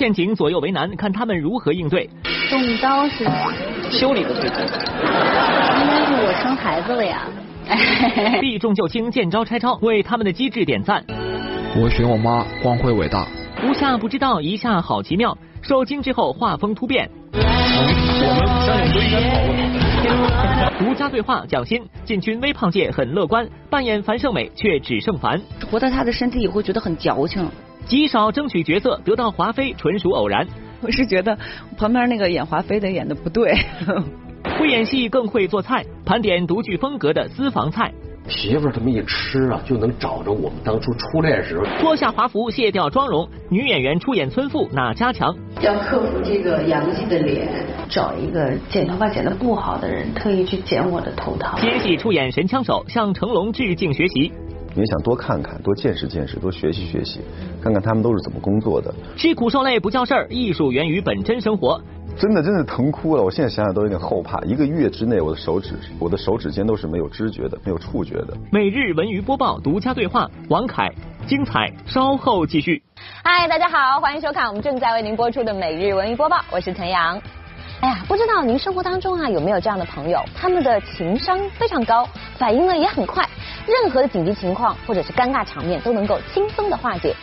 出陷阱，左右为难，看他们如何应对。动刀是修理的最多。应该是我生孩子了呀。避重就轻，见招拆招，为他们的机智点赞。我选我妈，光辉伟大。无下不知道，一下好奇妙。受惊之后画风突变。我们相信都应该讨论。独家对话蒋欣进军微胖界很乐观，扮演樊胜美却只剩樊。活在他的身体里会觉得很矫情。极少争取角色，得到华妃纯属偶然。我是觉得旁边那个演华妃的演的不对。会演戏更会做菜，盘点独具风格的私房菜。媳妇儿这么一吃啊，就能找着我们当初初恋时。脱下华服，卸掉妆容，女演员出演村妇哪家强？要克服这个洋气的脸，找一个剪头发剪得不好的人，特意去剪我的头套。接戏出演神枪手，向成龙致敬学习。也想多看看，多见识见识，多学习学习，看看他们都是怎么工作的。吃苦受累不叫事儿，艺术源于本真生活。真的真的疼哭了，我现在想想都有点后怕。一个月之内，我的手指我的手指尖都是没有知觉的，没有触觉的。每日文娱播报，独家对话，王凯，精彩稍后继续。嗨，大家好，欢迎收看我们正在为您播出的每日文娱播报，我是陈阳。哎呀，不知道您生活当中啊有没有这样的朋友，他们的情商非常高，反应呢也很快，任何的紧急情况或者是尴尬场面都能够轻松的化解。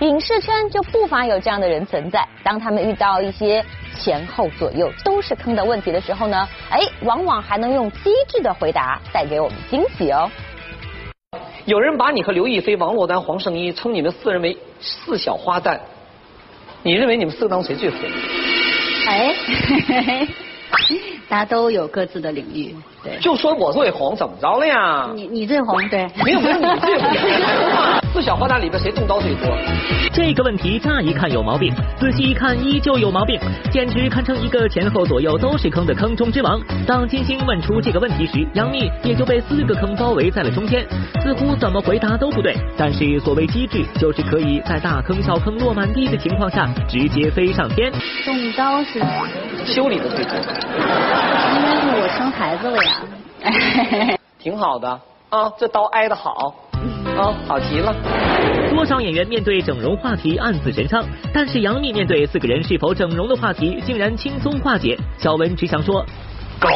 影视圈就不乏有这样的人存在，当他们遇到一些前后左右都是坑的问题的时候呢，哎，往往还能用机智的回答带给我们惊喜哦。有人把你和刘亦菲、王珞丹、黄圣依称你们四人为四小花旦，你认为你们四个当中谁最红？哎，大家都有各自的领域，对。就说我最红，怎么着了呀？你你最红，对。没有没有，你最红。四小花旦里边谁动刀最多？这个问题乍一看有毛病，仔细一看依旧有毛病，简直堪称一个前后左右都是坑的坑中之王。当金星问出这个问题时，杨幂也就被四个坑包围在了中间，似乎怎么回答都不对。但是所谓机智，就是可以在大坑小坑落满地的情况下，直接飞上天。动刀是修理的最多。应该是我生孩子了呀。挺好的啊，这刀挨得好。哦，好极了！多少演员面对整容话题暗自神伤，但是杨幂面对四个人是否整容的话题，竟然轻松化解。小文只想说，高，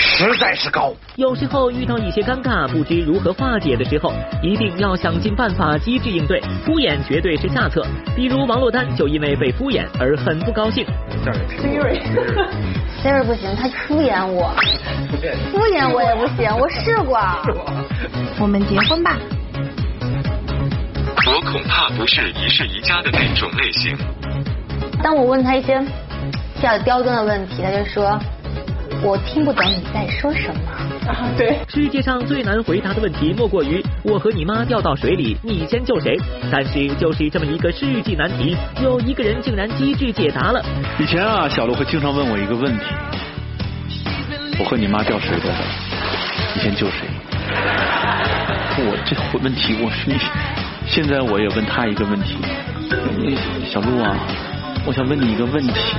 实在是高。有时候遇到一些尴尬，不知如何化解的时候，一定要想尽办法机智应对，敷衍绝对是下策。比如王珞丹就因为被敷衍而很不高兴。Siri，Siri 不行，他敷衍我，敷衍我也不行，我试过。我们结婚吧。我恐怕不是一世一家的那种类型。当我问他一些比较刁钻的问题，他就说：“我听不懂你在说什么。”啊，对。世界上最难回答的问题，莫过于我和你妈掉到水里，你先救谁？但是就是这么一个世纪难题，有一个人竟然机智解答了。以前啊，小鹿会经常问我一个问题：我和你妈掉水里了，你先救谁？我这问题，我是你。现在我也问他一个问题，小鹿啊，我想问你一个问题：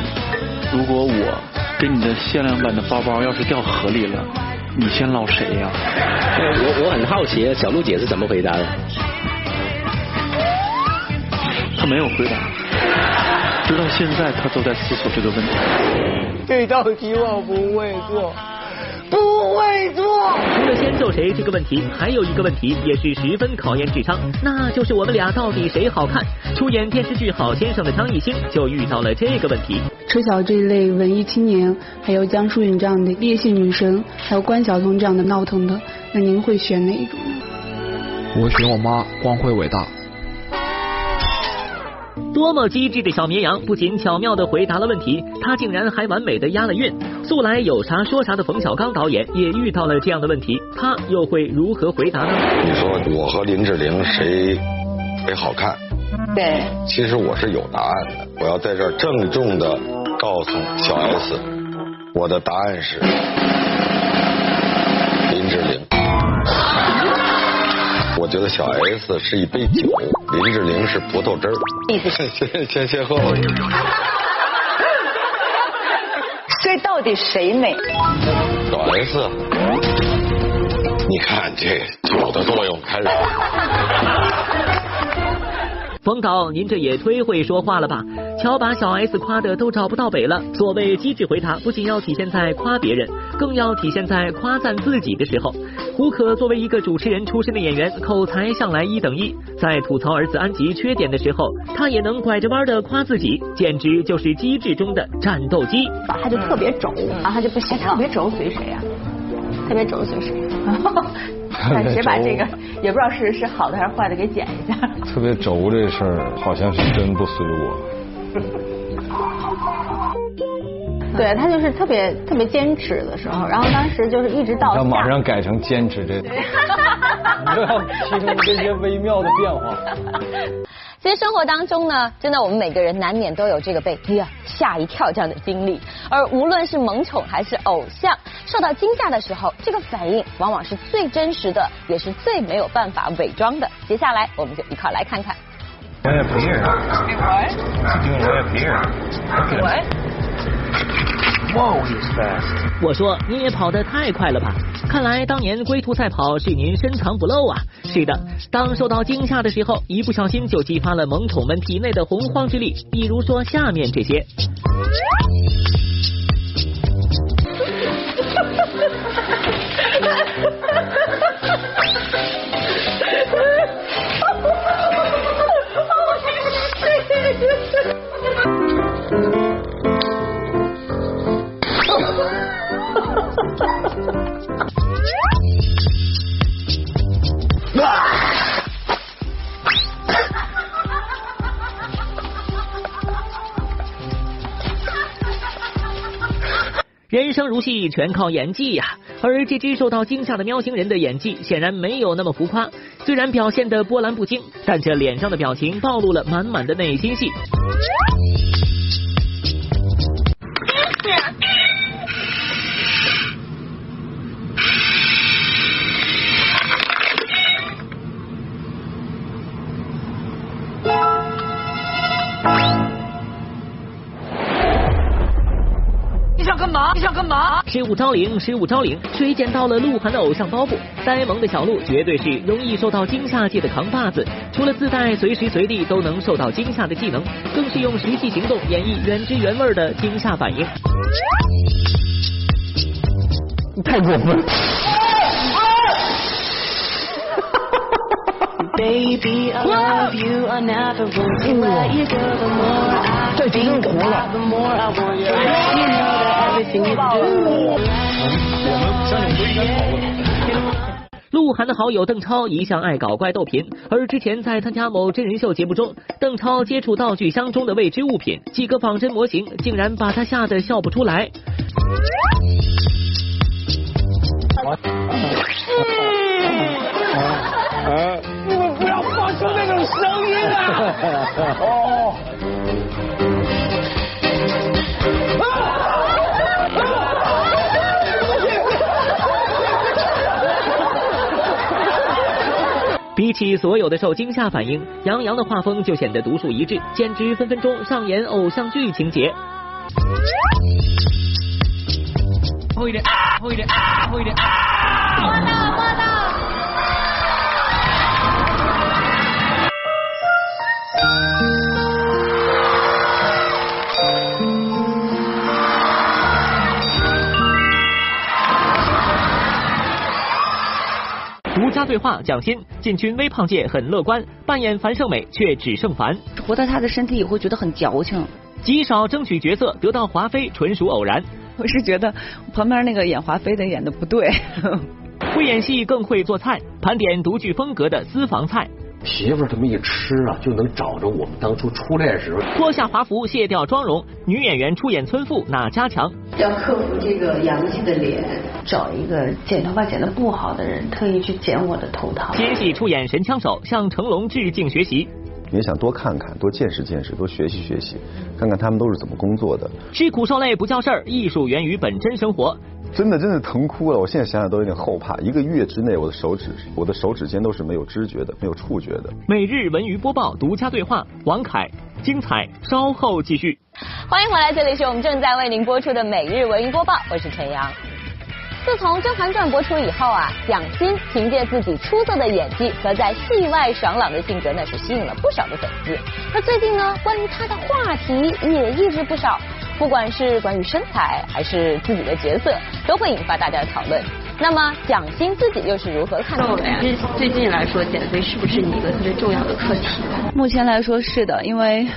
如果我给你的限量版的包包要是掉河里了，你先捞谁呀？我我很好奇，小鹿姐是怎么回答的？她没有回答，直到现在她都在思索这个问题。这道题我不会做。不会做。除了先揍谁这个问题，还有一个问题也是十分考验智商，那就是我们俩到底谁好看？出演电视剧《好先生》的张艺兴就遇到了这个问题。车晓这一类文艺青年，还有江疏影这样的烈性女神，还有关晓彤这样的闹腾的，那您会选哪一种呢？我选我妈，光辉伟大。多么机智的小绵羊！不仅巧妙的回答了问题，他竟然还完美的押了韵。素来有啥说啥的冯小刚导演也遇到了这样的问题，他又会如何回答呢？你说我和林志玲谁谁好看？对，其实我是有答案的。我要在这儿郑重的告诉小 S，我的答案是林志玲。我觉得小 S 是一杯酒，林志玲是葡萄汁儿。先先先喝吧。到底谁美？小 S，你看这酒的作用开始。冯导，您这也忒会说话了吧？瞧把小 S 夸的都找不到北了。所谓机智回答，不仅要体现在夸别人，更要体现在夸赞自己的时候。胡可作为一个主持人出身的演员，口才向来一等一，在吐槽儿子安吉缺点的时候，他也能拐着弯的夸自己，简直就是机智中的战斗机。他就特别轴，然后他就不行了。特别轴随谁呀？特别轴随谁？看谁把这个也不知道是是好的还是坏的给剪一下。特别轴这事儿好像是真不随我。对他就是特别特别坚持的时候，然后当时就是一直到要马上改成坚持这，你都要提升这些微妙的变化。其实生活当中呢，真的我们每个人难免都有这个被哎呀吓一跳这样的经历，而无论是萌宠还是偶像，受到惊吓的时候，这个反应往往是最真实的，也是最没有办法伪装的。接下来我们就一块来看看。我也不是。因为我也不是。What? Whoa, he's fast. 我说你也跑得太快了吧！看来当年龟兔赛跑是您深藏不露啊。是的，当受到惊吓的时候，一不小心就激发了萌宠们体内的洪荒之力，比如说下面这些。戏，全靠演技呀！而这只受到惊吓的喵星人的演技显然没有那么浮夸，虽然表现的波澜不惊，但这脸上的表情暴露了满满的内心戏。嘛？失物招领，失物招领！谁捡到了鹿晗的偶像包袱？呆萌的小鹿绝对是容易受到惊吓界的扛把子。除了自带随时随地都能受到惊吓的技能，更是用实际行动演绎原汁原味的惊吓反应。你太过分 that everything you. 鹿晗的好友邓超一向爱搞怪逗贫，而之前在参加某真人秀节目中，邓超接触道具箱中的未知物品，几个仿真模型竟然把他吓得笑不出来。声音啊！哦。比起所有的受惊吓反应，杨洋的画风就显得独树一帜，简直分分钟上演偶像剧情节。后一点，后一点，后一点。摸到，摸到。对话蒋欣进军微胖界很乐观，扮演樊胜美却只剩樊。活在他的身体里会觉得很矫情。极少争取角色得到华妃纯属偶然。我是觉得旁边那个演华妃的演的不对。会演戏更会做菜，盘点独具风格的私房菜。媳妇儿这么一吃啊，就能找着我们当初初恋时候。脱下华服，卸掉妆容，女演员出演村妇哪家强？要克服这个洋气的脸，找一个剪头发剪得不好的人，特意去剪我的头套。新戏出演神枪手，向成龙致敬学习。也想多看看，多见识见识，多学习学习，看看他们都是怎么工作的。吃苦受累不叫事儿，艺术源于本真生活。真的真的疼哭了，我现在想想都有点后怕。一个月之内，我的手指，我的手指尖都是没有知觉的，没有触觉的。每日文娱播报，独家对话，王凯，精彩稍后继续。欢迎回来，这里是我们正在为您播出的每日文娱播报，我是陈阳。自从《甄嬛传》播出以后啊，蒋欣凭借自己出色的演技和在戏外爽朗的性格呢，是吸引了不少的粉丝。那最近呢，关于她的话题也一直不少，不管是关于身材还是自己的角色，都会引发大家的讨论。那么蒋欣自己又是如何看待的呀？最近来说，减肥是不是你一个特别重要的课题？目前来说是的，因为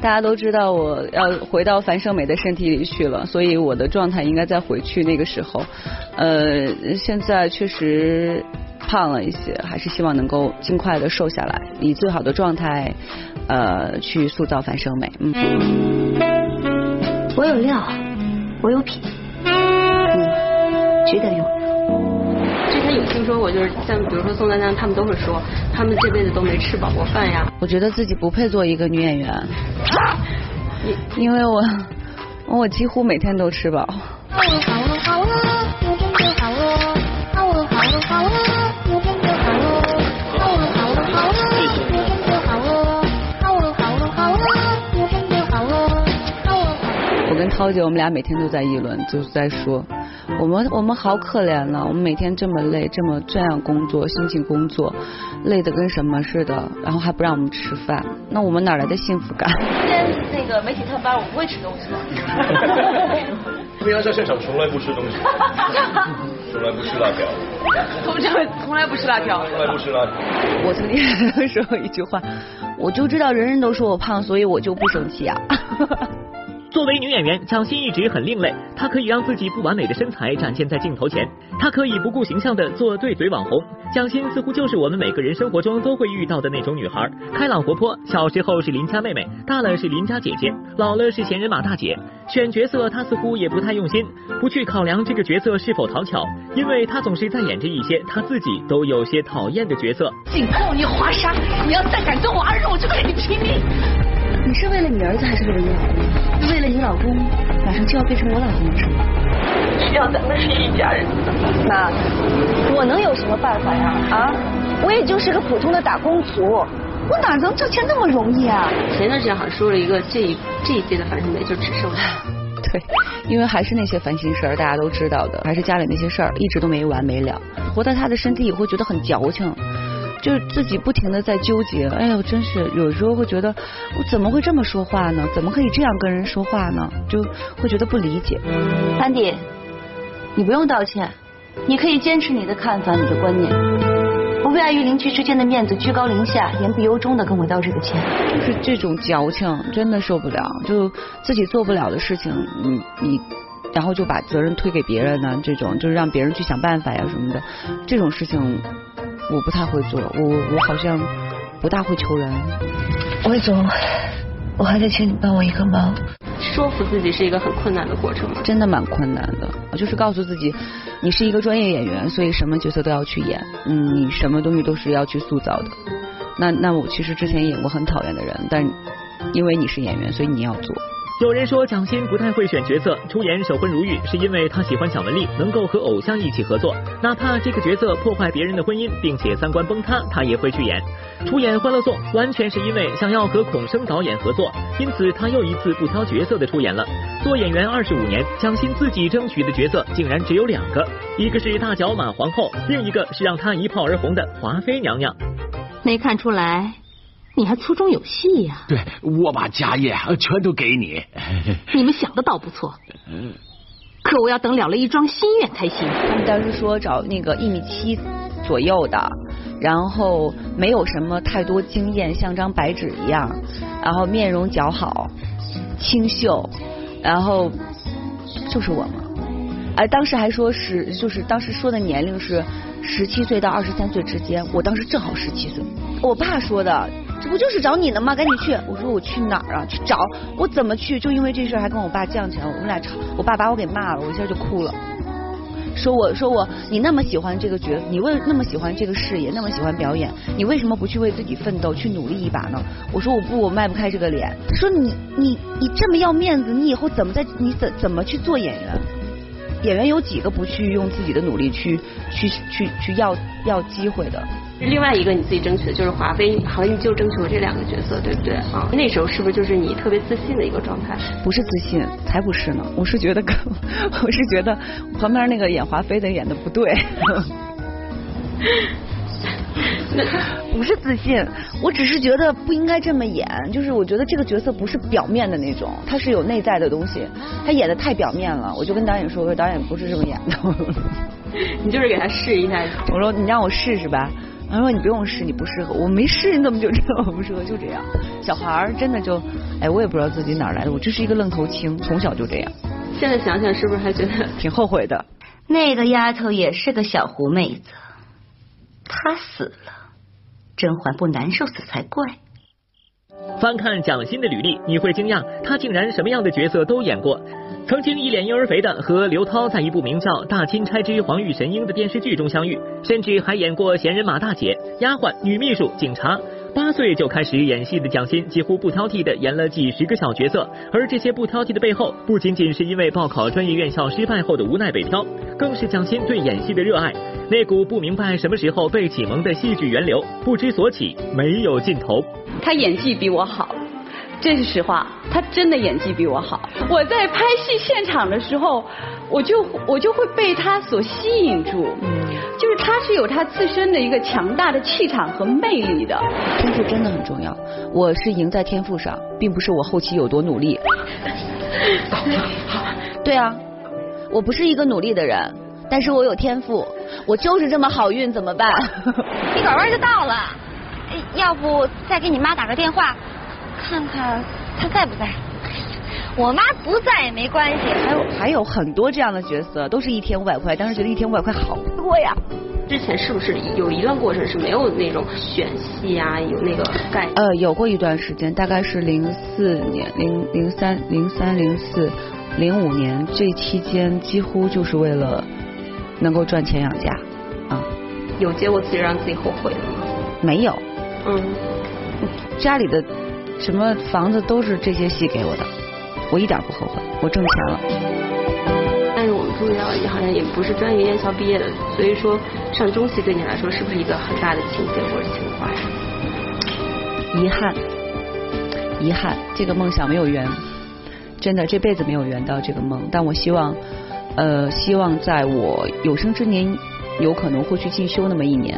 大家都知道我要回到樊胜美的身体里去了，所以我的状态应该再回去那个时候。呃，现在确实胖了一些，还是希望能够尽快的瘦下来，以最好的状态呃去塑造樊胜美。嗯，我有料，我有品，你，值得有。之前有听说过，就是像比如说宋丹丹，他们都会说，他们这辈子都没吃饱过饭呀。我觉得自己不配做一个女演员，因为我我几乎每天都吃饱。我跟涛姐，我们俩每天都在议论，就是在说，我们我们好可怜了，我们每天这么累，这么这样工作，辛勤工作，累得跟什么似的，然后还不让我们吃饭，那我们哪来的幸福感？今天那个媒体特班，我不会吃东西的。平常在现场从来不吃东西，从来不吃辣条，从来从来不吃辣条，从来不吃辣条。我曾经说过一句话，我就知道人人都说我胖，所以我就不生气啊。作为女演员，蒋欣一直很另类。她可以让自己不完美的身材展现在镜头前，她可以不顾形象的做对嘴网红。蒋欣似乎就是我们每个人生活中都会遇到的那种女孩，开朗活泼，小时候是邻家妹妹，大了是邻家姐姐，老了是闲人马大姐。选角色她似乎也不太用心，不去考量这个角色是否讨巧，因为她总是在演着一些她自己都有些讨厌的角色。警告你华莎，你要再敢跟我儿子，我就跟你拼命！你是为了你儿子还是为了你老公？为了你老公，马上就要变成我老公了，是吗？只要咱们是一家人。妈，我能有什么办法呀？啊，我也就是个普通的打工族，我哪能挣钱那么容易啊？前段时间好像说了一个这一这一届的樊胜美就只剩下。对，因为还是那些烦心事儿，大家都知道的，还是家里那些事儿一直都没完没了。活在他的身体里会觉得很矫情。就是自己不停的在纠结，哎呦，真是有时候会觉得我怎么会这么说话呢？怎么可以这样跟人说话呢？就会觉得不理解。安迪，你不用道歉，你可以坚持你的看法，你的观念，不必碍于邻居之间的面子，居高临下，言不由衷的跟我道这个歉。就是这种矫情，真的受不了。就自己做不了的事情，你你，然后就把责任推给别人呢？这种就是让别人去想办法呀什么的，这种事情。我不太会做，我我好像不大会求人。魏总，我还得请你帮我一个忙。说服自己是一个很困难的过程吗？真的蛮困难的。我就是告诉自己，你是一个专业演员，所以什么角色都要去演，嗯，你什么东西都是要去塑造的。那那我其实之前演过很讨厌的人，但因为你是演员，所以你要做。有人说蒋欣不太会选角色，出演《守婚如玉》是因为她喜欢蒋雯丽，能够和偶像一起合作，哪怕这个角色破坏别人的婚姻，并且三观崩塌，她也会去演。出演《欢乐颂》完全是因为想要和孔笙导演合作，因此她又一次不挑角色的出演了。做演员二十五年，蒋欣自己争取的角色竟然只有两个，一个是大脚马皇后，另一个是让她一炮而红的华妃娘娘。没看出来。你还粗中有细呀！对，我把家业全都给你。你们想的倒不错，可我要等了了一桩心愿才行。他们当时说找那个一米七左右的，然后没有什么太多经验，像张白纸一样，然后面容姣好、清秀，然后就是我嘛。哎，当时还说是，就是当时说的年龄是十七岁到二十三岁之间，我当时正好十七岁。我爸说的。这不就是找你呢吗？赶紧去！我说我去哪儿啊？去找我怎么去？就因为这事儿还跟我爸犟起来，我们俩吵，我爸把我给骂了，我一下就哭了，说我说我你那么喜欢这个角，你为那么喜欢这个事业，那么喜欢表演，你为什么不去为自己奋斗，去努力一把呢？我说我不，我迈不开这个脸。他说你你你这么要面子，你以后怎么在你怎怎么去做演员？演员有几个不去用自己的努力去去去去要要机会的？另外一个你自己争取的就是华妃，好像你就争取了这两个角色，对不对啊？那时候是不是就是你特别自信的一个状态？不是自信，才不是呢！我是觉得，我是觉得旁边那个演华妃的演的不对。不是自信，我只是觉得不应该这么演。就是我觉得这个角色不是表面的那种，他是有内在的东西。他演的太表面了，我就跟导演说，我说导演不是这么演的。你就是给他试一下。我说你让我试试吧。他说你不用试，你不适合。我没试，你怎么就知道我不适合？就这样。小孩儿真的就，哎，我也不知道自己哪来的，我就是一个愣头青，从小就这样。现在想想，是不是还觉得挺后悔的？那个丫头也是个小狐妹子，他死了，甄嬛不难受死才怪。翻看蒋欣的履历，你会惊讶，她竟然什么样的角色都演过。曾经一脸婴儿肥的和刘涛在一部名叫《大钦差之黄玉神鹰》的电视剧中相遇，甚至还演过闲人马大姐、丫鬟、女秘书、警察。八岁就开始演戏的蒋欣，几乎不挑剔的演了几十个小角色。而这些不挑剔的背后，不仅仅是因为报考专业院校失败后的无奈北漂，更是蒋欣对演戏的热爱。那股不明白什么时候被启蒙的戏剧源流，不知所起，没有尽头。他演技比我好。这是实话，他真的演技比我好。我在拍戏现场的时候，我就我就会被他所吸引住。嗯，就是他是有他自身的一个强大的气场和魅力的。天赋真的很重要，我是赢在天赋上，并不是我后期有多努力。对啊，我不是一个努力的人，但是我有天赋，我就是这么好运，怎么办？一拐弯就到了，要不再给你妈打个电话？看看她在不在？我妈不在也没关系。还有还有很多这样的角色，都是一天五百块，当时觉得一天五百块好多呀。之前是不是有一段过程是没有那种选戏啊，有那个概？呃，有过一段时间，大概是零四年、零零三、零三、零四、零五年这期间，几乎就是为了能够赚钱养家啊。有结果自己让自己后悔的吗？没有。嗯。家里的。什么房子都是这些戏给我的，我一点不后悔，我挣钱了。但是我们注意到你好像也不是专业院校毕业的，所以说上中戏对你来说是不是一个很大的情节或者情怀？遗憾，遗憾，这个梦想没有圆，真的这辈子没有圆到这个梦。但我希望，呃，希望在我有生之年有可能会去进修那么一年。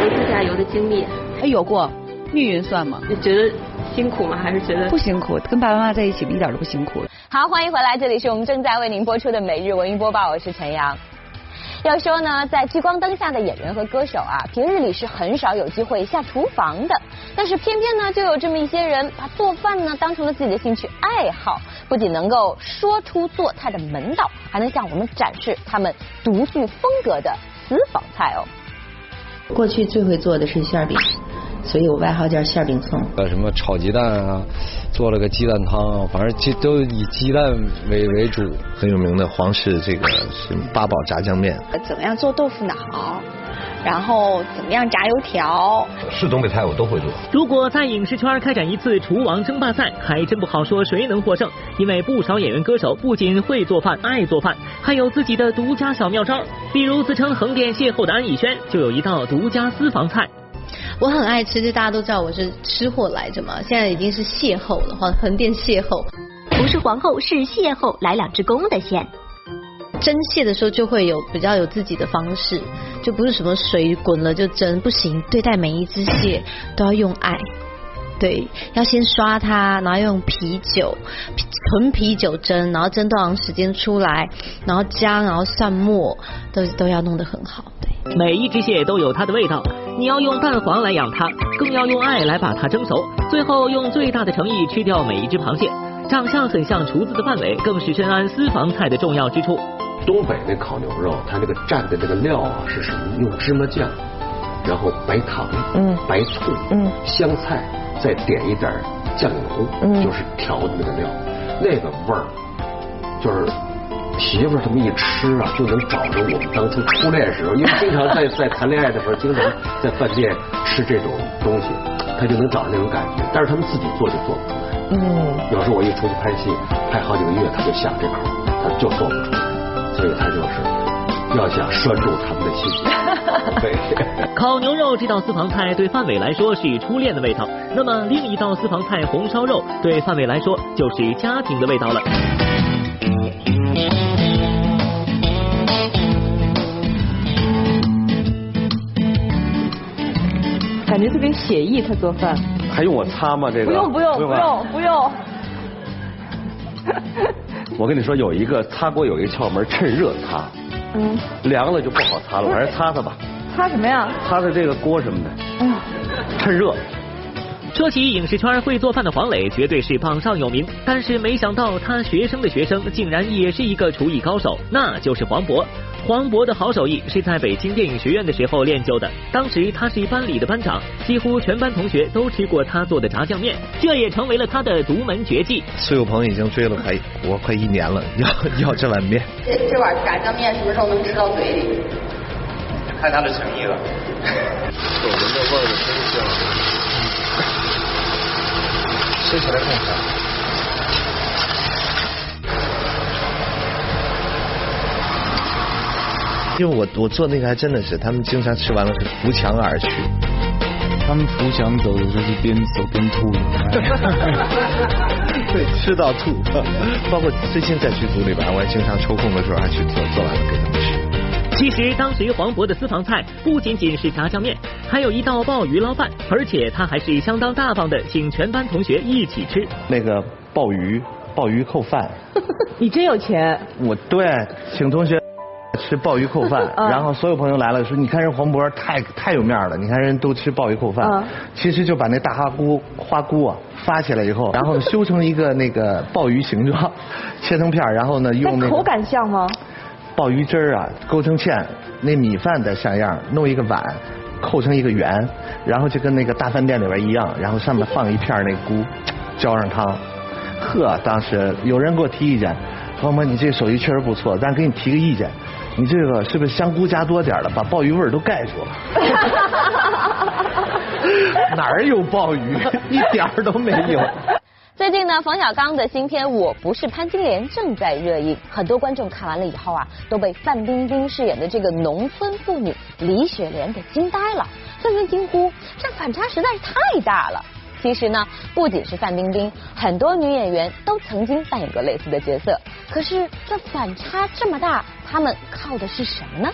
有自驾游的经历？哎，有过。密云算吗？你觉得辛苦吗？还是觉得不辛苦？跟爸爸妈妈在一起一点都不辛苦。好，欢迎回来，这里是我们正在为您播出的每日文娱播报，我是陈阳。要说呢，在聚光灯下的演员和歌手啊，平日里是很少有机会下厨房的。但是偏偏呢，就有这么一些人，把做饭呢当成了自己的兴趣爱好，不仅能够说出做菜的门道，还能向我们展示他们独具风格的私房菜哦。过去最会做的是馅饼。所以我外号叫馅饼葱。呃，什么炒鸡蛋啊，做了个鸡蛋汤，反正鸡都以鸡蛋为为主。很有名的皇室这个是八宝炸酱面。怎么样做豆腐脑？然后怎么样炸油条？是东北菜我都会做。如果在影视圈开展一次厨王争霸赛，还真不好说谁能获胜。因为不少演员歌手不仅会做饭、爱做饭，还有自己的独家小妙招。比如自称横店邂逅的安以轩，就有一道独家私房菜。我很爱吃，就大家都知道我是吃货来着嘛。现在已经是邂逅了，横横店邂逅，不是皇后是邂逅，来两只公的线。蒸蟹的时候就会有比较有自己的方式，就不是什么水滚了就蒸，不行。对待每一只蟹都要用爱，对，要先刷它，然后用啤酒，纯啤酒蒸，然后蒸多长时间出来，然后姜，然后蒜末，都都要弄得很好。对，每一只蟹都有它的味道。你要用蛋黄来养它，更要用爱来把它蒸熟，最后用最大的诚意吃掉每一只螃蟹。长相很像厨子的范伟，更是深谙私房菜的重要之处。东北那烤牛肉，它那个蘸的这个料啊是什么？用芝麻酱，然后白糖、嗯，白醋、嗯，香菜，再点一点酱油，嗯，就是调的那个料，那个味儿就是。媳妇儿这么一吃啊，就能找着我们当初初恋时候，因为经常在在谈恋爱的时候，经常在饭店吃这种东西，他就能找着那种感觉。但是他们自己做就做不出来。嗯。有时候我一出去拍戏，拍好几个月，他就想这口，他就做不出来。所以他就是要想拴住他们的心。对。烤牛肉这道私房菜对范伟来说是初恋的味道，那么另一道私房菜红烧肉对范伟来说就是家庭的味道了。感觉特别写意，他做饭。还用我擦吗？这个不用不用不用不用。我跟你说，有一个擦锅有一个窍门，趁热擦。嗯。凉了就不好擦了，还是擦擦吧。擦什么呀？擦擦这个锅什么的。哎呀，趁热。说起影视圈会做饭的黄磊，绝对是榜上有名。但是没想到他学生的学生竟然也是一个厨艺高手，那就是黄渤。黄渤的好手艺是在北京电影学院的时候练就的。当时他是班里的班长，几乎全班同学都吃过他做的炸酱面，这也成为了他的独门绝技。苏有朋已经追了快我快一年了，要 要这碗面。这这碗炸酱面什么时候能吃到嘴里？看他的诚意了。我闻到味儿的真香。吃起来更香。因为我我做那个还真的是，他们经常吃完了是扶墙而去。他们扶墙走的时候是边走边吐。对，吃到吐。包括最近在剧组里边，我还经常抽空的时候还去做，做完了给他们吃。其实当时黄渤的私房菜不仅仅是炸酱面，还有一道鲍鱼捞饭，而且他还是相当大方的，请全班同学一起吃那个鲍鱼，鲍鱼扣饭。你真有钱。我对，请同学吃鲍鱼扣饭，然后所有朋友来了说，你看人黄渤太太有面了，你看人都吃鲍鱼扣饭。其实就把那大花菇花菇啊发起来以后，然后修成一个那个鲍鱼形状，切成片，然后呢用那口感像吗？鲍鱼汁儿啊，勾成芡，那米饭的像样，弄一个碗，扣成一个圆，然后就跟那个大饭店里边一样，然后上面放一片那菇，浇上汤。呵，当时有人给我提意见，黄渤你这手艺确实不错，但给你提个意见，你这个是不是香菇加多点了，把鲍鱼味儿都盖住了？哪儿有鲍鱼？一点儿都没有。最近呢，冯小刚的新片《我不是潘金莲》正在热映，很多观众看完了以后啊，都被范冰冰饰演的这个农村妇女李雪莲给惊呆了，纷纷惊呼这反差实在是太大了。其实呢，不仅是范冰冰，很多女演员都曾经扮演过类似的角色。可是这反差这么大，他们靠的是什么呢？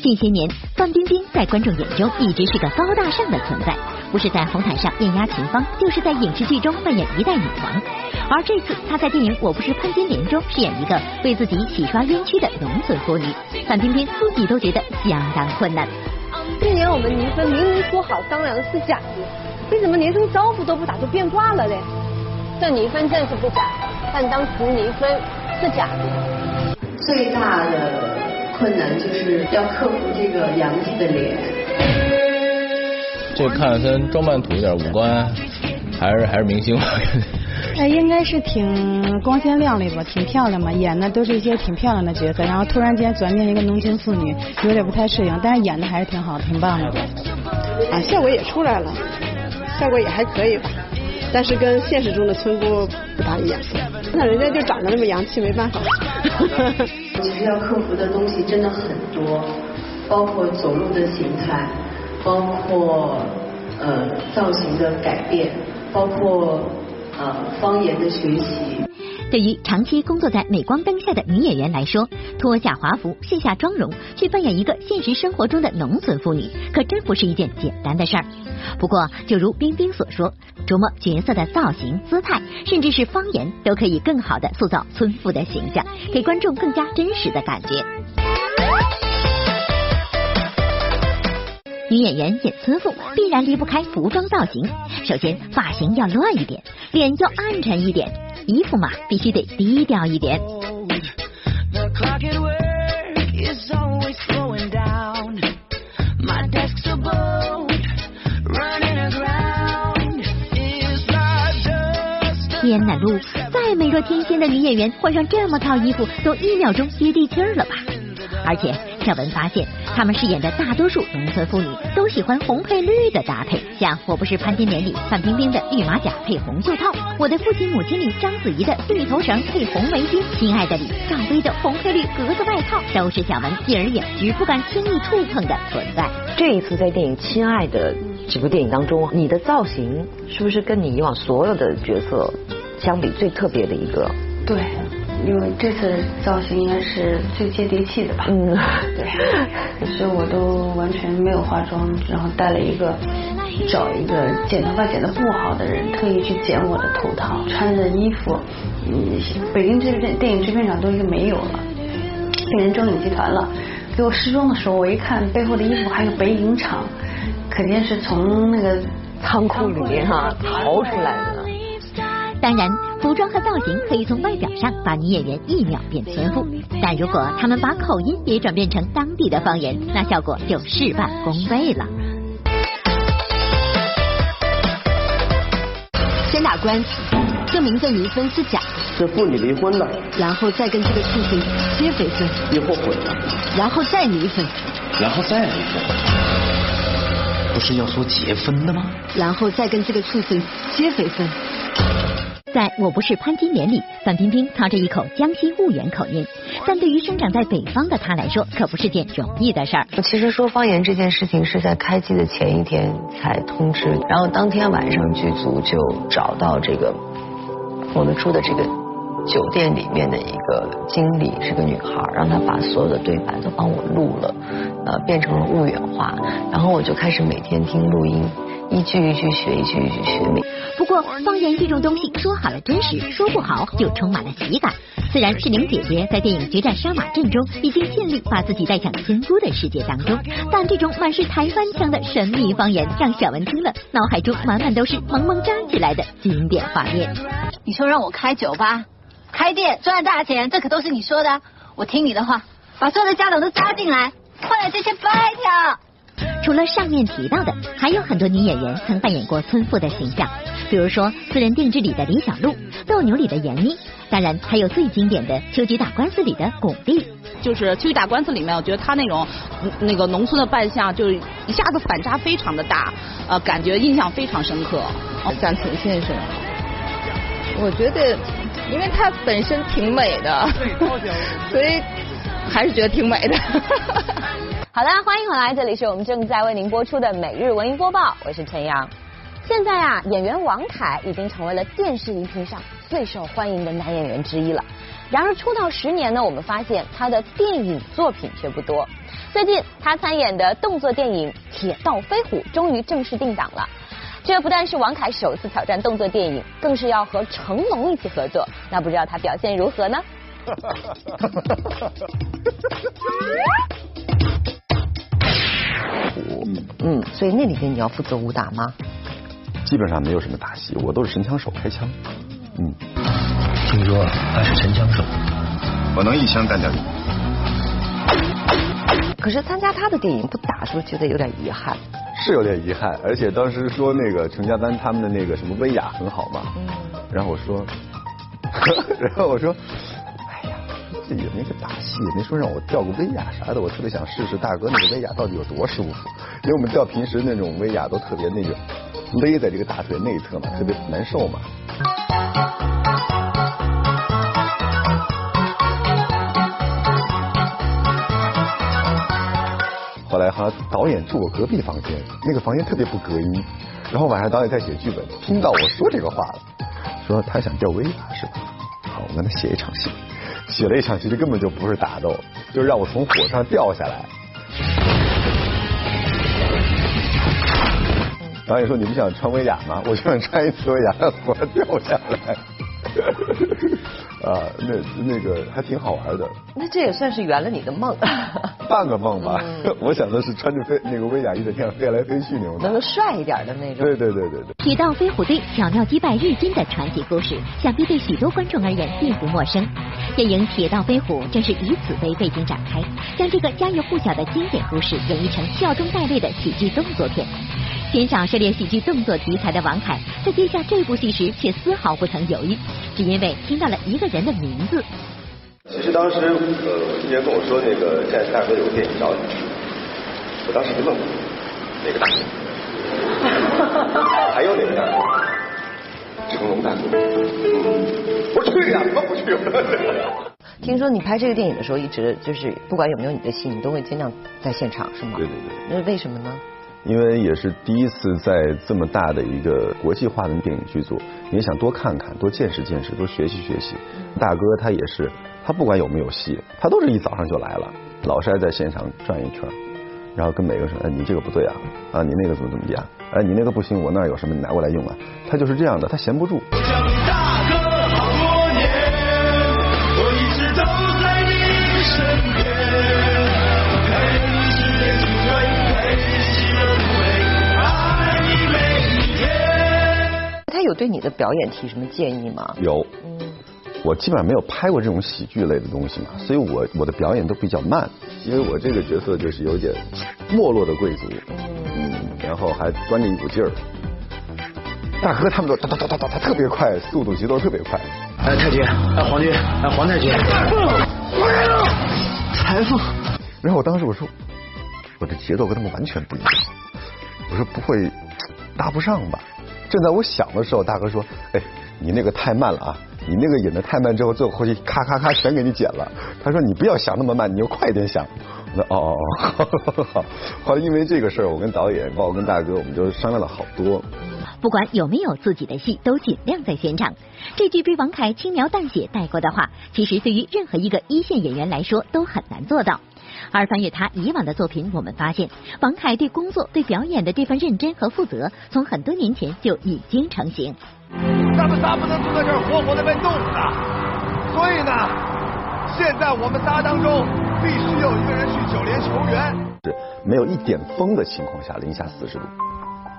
近些年，范冰冰在观众眼中一直是个高大上的存在，不是在红毯上艳压群芳，就是在影视剧中扮演一代女王。而这次，她在电影《我不是潘金莲》中饰演一个为自己洗刷冤屈的农村妇女，范冰冰自己都觉得相当困难。去年我们离婚，明明说好商量的是假的，你怎么连声招呼都不打就变卦了嘞？这离婚证是不假，但当初离婚是假的。最大的。困难就是要克服这个洋气的脸。这看着跟装扮土一点，五官还是还是明星吧。哎，应该是挺光鲜亮丽吧，挺漂亮嘛，演的都是一些挺漂亮的角色，然后突然间转变一个农村妇女，有点不太适应，但是演的还是挺好，挺棒的。啊，效果也出来了，效果也还可以吧，但是跟现实中的村姑不大一样。那人家就长得那么洋气，没办法。其实要克服的东西真的很多，包括走路的形态，包括呃造型的改变，包括呃方言的学习。对于长期工作在镁光灯下的女演员来说，脱下华服、卸下妆容，去扮演一个现实生活中的农村妇女，可真不是一件简单的事儿。不过，就如冰冰所说，琢磨角色的造型、姿态，甚至是方言，都可以更好的塑造村妇的形象，给观众更加真实的感觉。女演员演村妇，必然离不开服装造型。首先，发型要乱一点，脸要暗沉一点，衣服嘛，必须得低调一点。天呐，路，再美若天仙的女演员，换上这么套衣服，都一秒钟接地气儿了吧？而且，小文发现。他们饰演的大多数农村妇女都喜欢红配绿的搭配，像《我不是潘金莲》里范冰冰的绿马甲配红袖套，《我的父亲母亲》里章子怡的绿头绳配红围巾，《亲爱的》里赵薇的红配绿格子外套，都是小文敬而远之、不敢轻易触碰的存在。这一次在电影《亲爱的》这部电影当中，你的造型是不是跟你以往所有的角色相比最特别的一个？对。因为这次造型应该是最接地气的吧？嗯，对，所以我都完全没有化妆，然后带了一个找一个剪头发剪的不好的人，特意去剪我的头套，穿的衣服，嗯，北京这边电影制片厂都已经没有了，变成中影集团了。给我试妆的时候，我一看背后的衣服还有北影厂，肯定是从那个仓库里面哈逃出来的。当然，服装和造型可以从外表上把女演员一秒变村妇，但如果他们把口音也转变成当地的方言，那效果就事半功倍了。先打官司，证明这离婚是假的。这妇女离婚了，然后再跟这个畜生结非分，又后悔了，然后再离婚，然后再离婚，不是要说结婚的吗？然后再跟这个畜生结非分。在我不是潘金莲里，范冰冰操着一口江西婺源口音，但对于生长在北方的她来说，可不是件容易的事儿。其实说方言这件事情是在开机的前一天才通知，然后当天晚上剧组就找到这个我们住的这个酒店里面的一个经理，是个女孩，让她把所有的对白都帮我录了，呃，变成了婺源话，然后我就开始每天听录音。一句一句学，一句一句学。不过方言这种东西，说好了真实，说不好就充满了喜感。虽然赤玲姐姐在电影《决战杀马镇》中已经尽力把自己带向仙姑的世界当中，但这种满是台湾腔的神秘方言，让小文听了脑海中满满都是萌萌扎起来的经典画面。你说让我开酒吧、开店赚大钱，这可都是你说的。我听你的话，把所有的家长都扎进来，换来这些白条。除了上面提到的，还有很多女演员曾扮演过村妇的形象，比如说《私人定制》里的李小璐，《斗牛》里的闫妮，当然还有最经典的《秋菊打官司》里的巩俐。就是《秋菊打官司》里面，我觉得她那种那个农村的扮相，就一下子反差非常的大，呃，感觉印象非常深刻。蒋勤先生，我觉得，因为她本身挺美的，所以还是觉得挺美的。好的，欢迎回来，这里是我们正在为您播出的每日文艺播报，我是陈阳。现在啊，演员王凯已经成为了电视荧屏上最受欢迎的男演员之一了。然而出道十年呢，我们发现他的电影作品却不多。最近他参演的动作电影《铁道飞虎》终于正式定档了。这不但是王凯首次挑战动作电影，更是要和成龙一起合作。那不知道他表现如何呢？嗯，所以那里边你要负责武打吗？基本上没有什么打戏，我都是神枪手开枪。嗯，听说他是神枪手，我能一枪干掉你。可是参加他的电影不打，是不是觉得有点遗憾？是有点遗憾，而且当时说那个程家班他们的那个什么威亚很好嘛，然后我说，然后我说。也没个打戏，也没说让我吊个威亚啥的，我特别想试试大哥那个威亚到底有多舒服，因为我们吊平时那种威亚都特别那个勒在这个大腿内侧嘛，特别难受嘛。后来哈导演住我隔壁房间，那个房间特别不隔音，然后晚上导演在写剧本，听到我说这个话了，说他想吊威亚是吧？好，我跟他写一场戏。写了一场，其实根本就不是打斗，就是让我从火上掉下来。导演说：“你不想穿威亚吗？”我就想穿一次威亚，让火掉下来。啊，那那个还挺好玩的。那这也算是圆了你的梦。半个梦吧。我想的是穿着飞那个威亚一整天飞来飞去那种。能够帅一点的那种。对对对对对。铁道飞虎队巧妙击败日军的传奇故事，想必对许多观众而言并不陌生。电影《铁道飞虎》正是以此为背景展开，将这个家喻户晓的经典故事演绎成笑中带泪的喜剧动作片。鲜少涉猎喜剧动作题材的王凯，在接下这部戏时却丝毫不曾犹豫，只因为听到了一个人的名字。其实当时呃，今年跟我说那个现在大哥有个电影找你，我当时就问过哪个大哥，还有哪个大哥？成龙大哥。我说去呀，怎么不去？听说你拍这个电影的时候，一直就是不管有没有你的戏，你都会尽量在现场，是吗？对对对。那为什么呢？因为也是第一次在这么大的一个国际化的电影剧组，也想多看看，多见识见识，多学习学习。大哥他也是，他不管有没有戏，他都是一早上就来了，老是爱在现场转一圈，然后跟每个人说，哎，你这个不对啊，啊，你那个怎么怎么样，哎，你那个不行，我那儿有什么，你拿过来用啊。他就是这样的，他闲不住。对你的表演提什么建议吗？有，我基本上没有拍过这种喜剧类的东西嘛，所以我我的表演都比较慢，因为我这个角色就是有点没落的贵族，嗯，然后还端着一股劲儿。大哥他们都哒哒哒哒哒哒特别快，速度节奏特别快。哎，太君，哎，皇军，哎，皇太君，财富，来了，财富。然后我当时我说，我的节奏跟他们完全不一样，我说不会搭不上吧？正在我想的时候，大哥说：“哎，你那个太慢了啊！你那个演的太慢，之后最后后期咔咔咔全给你剪了。”他说：“你不要想那么慢，你要快点想。”我说：“哦哦哦，好。”后来因为这个事儿，我跟导演，包括跟大哥，我们就商量了好多。不管有没有自己的戏，都尽量在现场。这句被王凯轻描淡写带过的话，其实对于任何一个一线演员来说都很难做到。而翻阅他以往的作品，我们发现王凯对工作、对表演的这份认真和负责，从很多年前就已经成型。咱们仨不能坐在这儿活活的被冻死，所以呢，现在我们仨当中必须有一个人去九连求援。是没有一点风的情况下，零下四十度，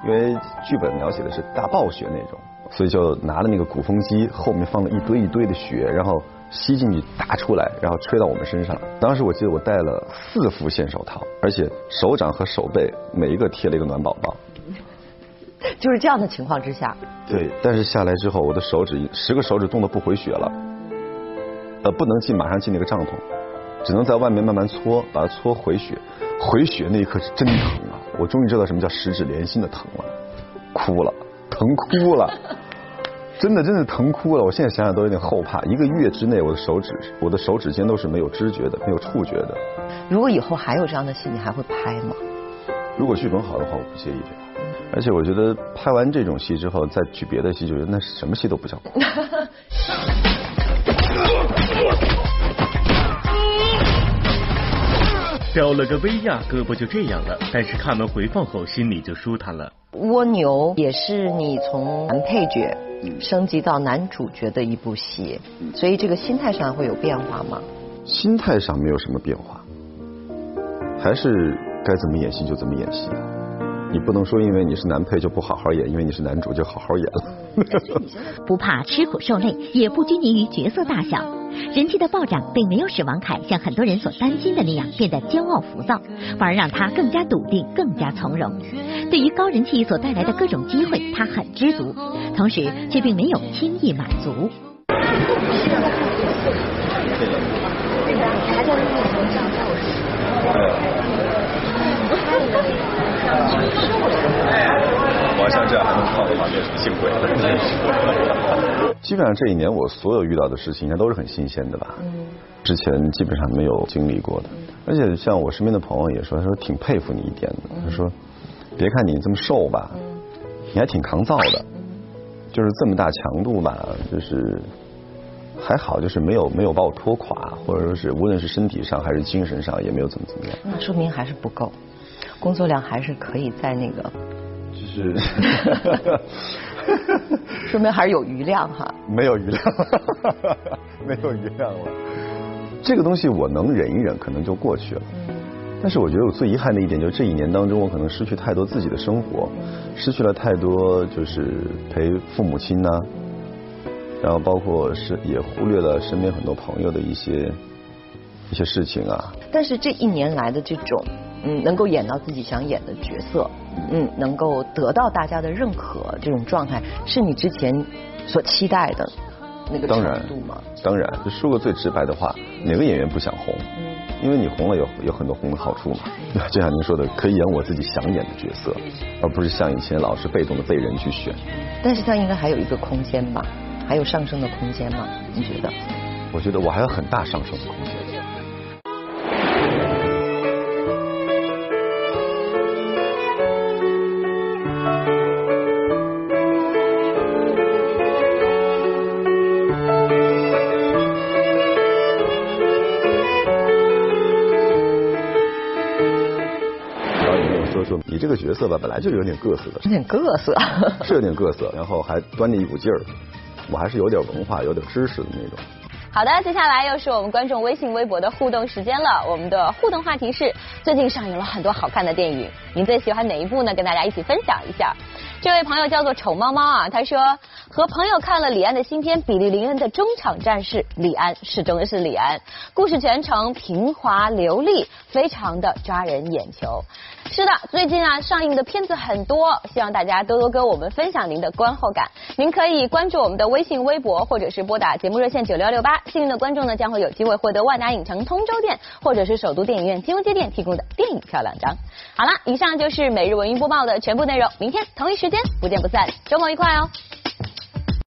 因为剧本描写的是大暴雪那种，所以就拿了那个鼓风机，后面放了一堆一堆的雪，然后。吸进去打出来，然后吹到我们身上。当时我记得我戴了四副线手套，而且手掌和手背每一个贴了一个暖宝宝。就是这样的情况之下。对，但是下来之后，我的手指十个手指冻得不回血了，呃，不能进，马上进那个帐篷，只能在外面慢慢搓，把它搓回血。回血那一刻是真疼啊！我终于知道什么叫十指连心的疼了，哭了，疼哭了。真的，真的疼哭了！我现在想想都有点后怕。一个月之内，我的手指，我的手指尖都是没有知觉的，没有触觉的。如果以后还有这样的戏，你还会拍吗？如果剧本好的话，我不介意这个。而且我觉得拍完这种戏之后，再去别的戏，就觉得那什么戏都不叫。掉了个威亚，胳膊就这样了。但是看完回放后，心里就舒坦了。蜗牛也是你从男配角。升级到男主角的一部戏，所以这个心态上会有变化吗？心态上没有什么变化，还是该怎么演戏就怎么演戏。你不能说因为你是男配就不好好演，因为你是男主就好好演了。不怕吃苦受累，也不拘泥于角色大小。人气的暴涨并没有使王凯像很多人所担心的那样变得骄傲浮躁，反而让他更加笃定，更加从容。对于高人气所带来的各种机会，他很知足，同时却并没有轻易满足。还在路上在我像这样还能靠的话，那是幸亏了。基本上这一年我所有遇到的事情，应该都是很新鲜的吧？嗯。之前基本上没有经历过的，而且像我身边的朋友也说，他说挺佩服你一点的。他说，别看你这么瘦吧，你还挺抗造的。就是这么大强度吧，就是还好，就是没有没有把我拖垮，或者说是无论是身体上还是精神上，也没有怎么怎么样。那说明还是不够。工作量还是可以在那个，就是，说明还是有余量哈。没有余量，没有余量了。这个东西我能忍一忍，可能就过去了。但是我觉得我最遗憾的一点，就是这一年当中，我可能失去太多自己的生活，失去了太多就是陪父母亲呐，然后包括是也忽略了身边很多朋友的一些一些事情啊。但是这一年来的这种。嗯，能够演到自己想演的角色，嗯，能够得到大家的认可，这种状态是你之前所期待的那个程度吗？当然，就说个最直白的话，哪个演员不想红？嗯，因为你红了有有很多红的好处嘛。就像您说的，可以演我自己想演的角色，而不是像以前老是被动的被人去选。但是他应该还有一个空间吧，还有上升的空间吗？你觉得？我觉得我还有很大上升的空间。色吧，本来就有点各色的，有点各色，是有点各色，然后还端着一股劲儿，我还是有点文化、有点知识的那种。好的，接下来又是我们观众微信、微博的互动时间了。我们的互动话题是：最近上映了很多好看的电影，您最喜欢哪一部呢？跟大家一起分享一下。这位朋友叫做丑猫猫啊，他说和朋友看了李安的新片《比利林恩的中场战事》，李安始终是李安，故事全程平滑流利，非常的抓人眼球。是的，最近啊上映的片子很多，希望大家多多跟我们分享您的观后感。您可以关注我们的微信、微博，或者是拨打节目热线九六六八，幸运的观众呢将会有机会获得万达影城通州店或者是首都电影院金融街店提供的电影票两张。好了，以上就是每日文娱播报的全部内容，明天同一时间不见不散，周末愉快哦。